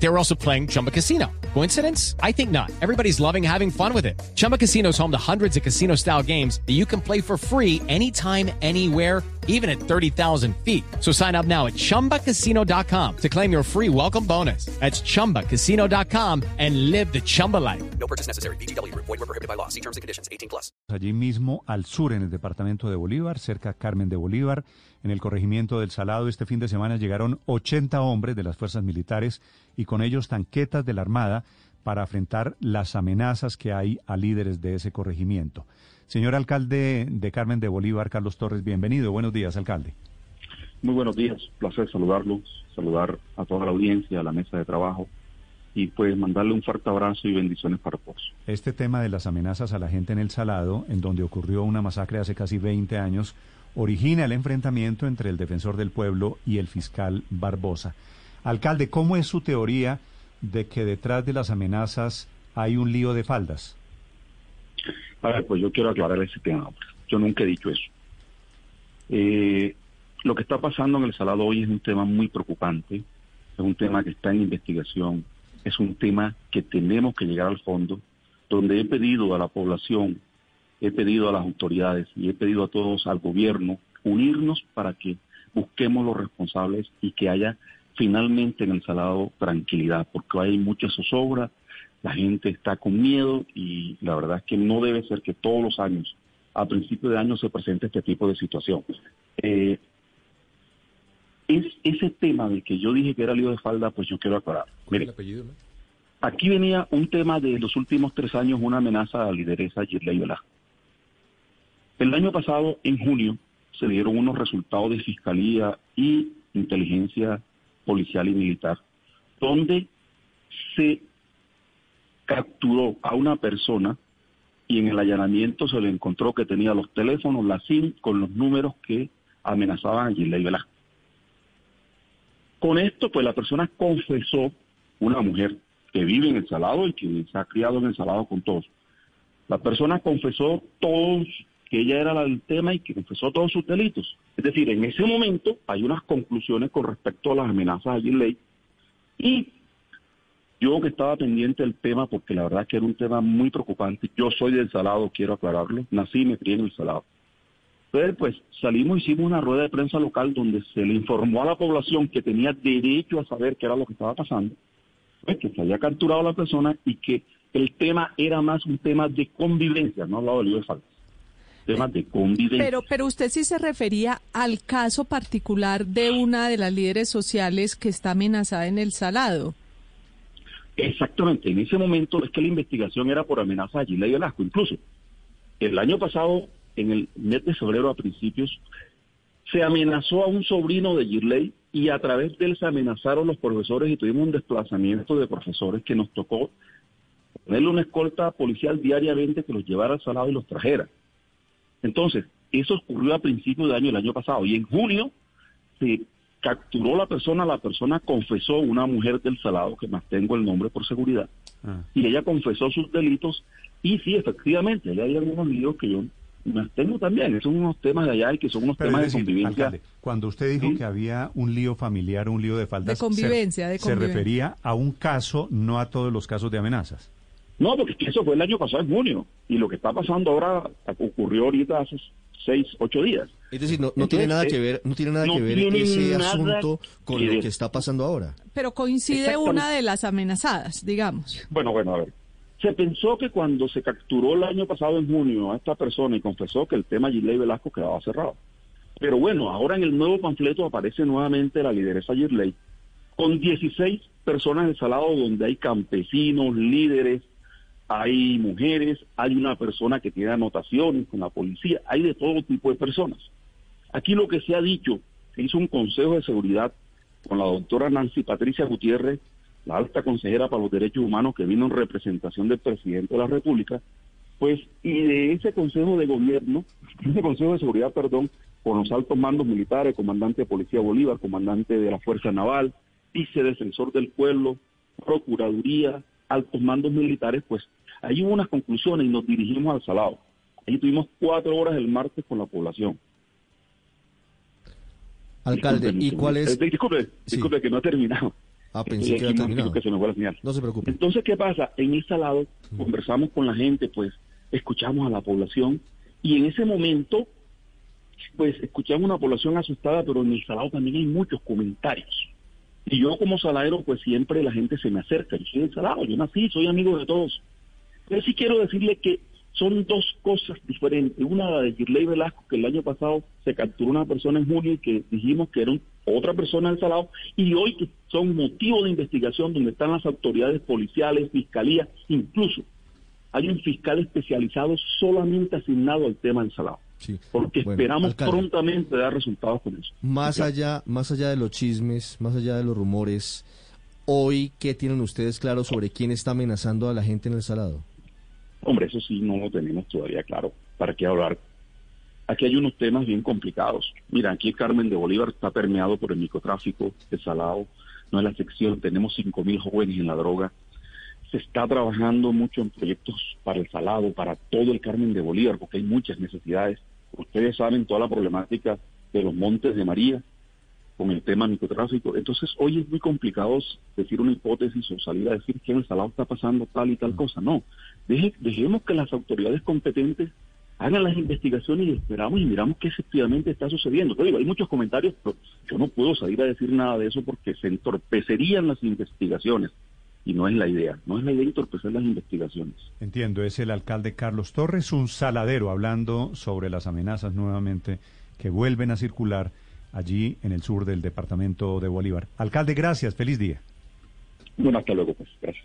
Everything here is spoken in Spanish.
They were also playing Chumba Casino. Coincidence? I think not. Everybody's loving having fun with it. Chumba Casino is home to hundreds of casino style games that you can play for free anytime, anywhere, even at 30,000 feet. So sign up now at chumbacasino.com to claim your free welcome bonus. That's chumbacasino.com and live the Chumba life. No purchase necessary. BGW. Void were prohibited by law. See terms and conditions. 18 plus. Allí mismo, al sur, en el departamento de Bolívar, cerca Carmen de Bolívar, en el corregimiento del Salado, este fin de semana llegaron 80 hombres de las fuerzas militares y con ellos tanquetas de la Armada para afrontar las amenazas que hay a líderes de ese corregimiento. Señor alcalde de Carmen de Bolívar, Carlos Torres, bienvenido. Buenos días, alcalde. Muy buenos días, placer saludarlos, saludar a toda la audiencia, a la mesa de trabajo y pues mandarle un fuerte abrazo y bendiciones para todos. Este tema de las amenazas a la gente en el Salado, en donde ocurrió una masacre hace casi 20 años, origina el enfrentamiento entre el defensor del pueblo y el fiscal Barbosa. Alcalde, ¿cómo es su teoría de que detrás de las amenazas hay un lío de faldas? A ver, pues yo quiero aclarar ese tema. Yo nunca he dicho eso. Eh, lo que está pasando en el Salado hoy es un tema muy preocupante, es un tema que está en investigación, es un tema que tenemos que llegar al fondo, donde he pedido a la población, he pedido a las autoridades y he pedido a todos, al gobierno, unirnos para que busquemos los responsables y que haya finalmente en el Salado tranquilidad, porque hay mucha zozobra, la gente está con miedo y la verdad es que no debe ser que todos los años, a principio de año, se presente este tipo de situación. Eh, es ese tema de que yo dije que era lío de falda, pues yo quiero aclarar. Mire, aquí venía un tema de los últimos tres años, una amenaza a la lideresa Girley Velasco. El año pasado, en junio, se dieron unos resultados de fiscalía y inteligencia policial y militar, donde se capturó a una persona y en el allanamiento se le encontró que tenía los teléfonos, la SIM, con los números que amenazaban a Girley Velasco. Con esto, pues la persona confesó, una mujer que vive en el Salado y que se ha criado en el Salado con todos. La persona confesó todos que ella era la tema y que confesó todos sus delitos. Es decir, en ese momento hay unas conclusiones con respecto a las amenazas a Gilley y yo que estaba pendiente del tema porque la verdad que era un tema muy preocupante. Yo soy del Salado, quiero aclararlo. Nací y me crié en el Salado. Entonces, pues salimos, hicimos una rueda de prensa local donde se le informó a la población que tenía derecho a saber qué era lo que estaba pasando, pues, que se había capturado a la persona y que el tema era más un tema de convivencia, no hablaba de lío de faltas. Temas de convivencia. Pero, pero usted sí se refería al caso particular de una de las líderes sociales que está amenazada en el Salado. Exactamente, en ese momento es que la investigación era por amenaza a Gila y Velasco. Incluso el año pasado en el mes de febrero a principios, se amenazó a un sobrino de Girley y a través de él se amenazaron los profesores y tuvimos un desplazamiento de profesores que nos tocó ponerle una escolta policial diariamente que los llevara al salado y los trajera. Entonces, eso ocurrió a principios de año, el año pasado, y en junio se capturó la persona, la persona confesó, una mujer del salado, que más tengo el nombre por seguridad, ah. y ella confesó sus delitos, y sí, efectivamente, hay algunos líos que yo tengo también, son unos temas de allá y que son unos temas de convivencia. cuando usted dijo que había un lío familiar, un lío de faltas, de convivencia, se, de convivencia. se refería a un caso, no a todos los casos de amenazas. No, porque eso fue el año pasado en junio y lo que está pasando ahora ocurrió ahorita hace seis, ocho días. Es decir, no, tiene nada que ver, no tiene nada que ver ese asunto con lo que está pasando ahora. Pero coincide una de las amenazadas, digamos. Bueno, bueno, a ver. Se pensó que cuando se capturó el año pasado en junio a esta persona y confesó que el tema Girley Velasco quedaba cerrado. Pero bueno, ahora en el nuevo panfleto aparece nuevamente la lideresa Girley con 16 personas de Salado donde hay campesinos, líderes, hay mujeres, hay una persona que tiene anotaciones con la policía, hay de todo tipo de personas. Aquí lo que se ha dicho, se hizo un consejo de seguridad con la doctora Nancy Patricia Gutiérrez, la alta consejera para los derechos humanos que vino en representación del presidente de la República, pues, y de ese Consejo de Gobierno, ese Consejo de Seguridad, perdón, con los altos mandos militares, comandante de Policía Bolívar, comandante de la Fuerza Naval, vicedefensor del pueblo, Procuraduría, altos mandos militares, pues ahí hubo unas conclusiones y nos dirigimos al Salado. Ahí tuvimos cuatro horas el martes con la población. Alcalde, ¿y cuál es? Eh, disculpe, disculpe que no ha terminado. Ah, pensé que había terminado. Que se me fue la señal. No se preocupe. Entonces, ¿qué pasa? En el salado conversamos con la gente, pues escuchamos a la población y en ese momento, pues escuchamos una población asustada, pero en el salado también hay muchos comentarios. Y yo como saladero, pues siempre la gente se me acerca. Yo soy del salado, yo nací, soy amigo de todos. Pero sí quiero decirle que son dos cosas diferentes. Una la de Girley Velasco, que el año pasado se capturó una persona en junio y que dijimos que era otra persona del Salado, y hoy que son motivo de investigación donde están las autoridades policiales, fiscalía, incluso hay un fiscal especializado solamente asignado al tema del Salado. Sí. Porque esperamos prontamente dar resultados con eso. Más allá, más allá de los chismes, más allá de los rumores, hoy, ¿qué tienen ustedes claro sobre quién está amenazando a la gente en el Salado? Hombre, eso sí no lo tenemos todavía claro. ¿Para qué hablar? Aquí hay unos temas bien complicados. Mira, aquí Carmen de Bolívar está permeado por el microtráfico de salado. No es la sección, tenemos 5.000 jóvenes en la droga. Se está trabajando mucho en proyectos para el salado, para todo el Carmen de Bolívar, porque hay muchas necesidades. Ustedes saben toda la problemática de los Montes de María con el tema microtráfico. Entonces, hoy es muy complicado decir una hipótesis o salir a decir que en el salado está pasando tal y tal cosa. No, dejemos que las autoridades competentes hagan las investigaciones y esperamos y miramos qué efectivamente está sucediendo. Pero digo, hay muchos comentarios, pero yo no puedo salir a decir nada de eso porque se entorpecerían las investigaciones. Y no es la idea, no es la idea entorpecer las investigaciones. Entiendo, es el alcalde Carlos Torres, un saladero, hablando sobre las amenazas nuevamente que vuelven a circular allí en el sur del departamento de Bolívar. Alcalde, gracias, feliz día. Bueno, hasta luego, pues, gracias.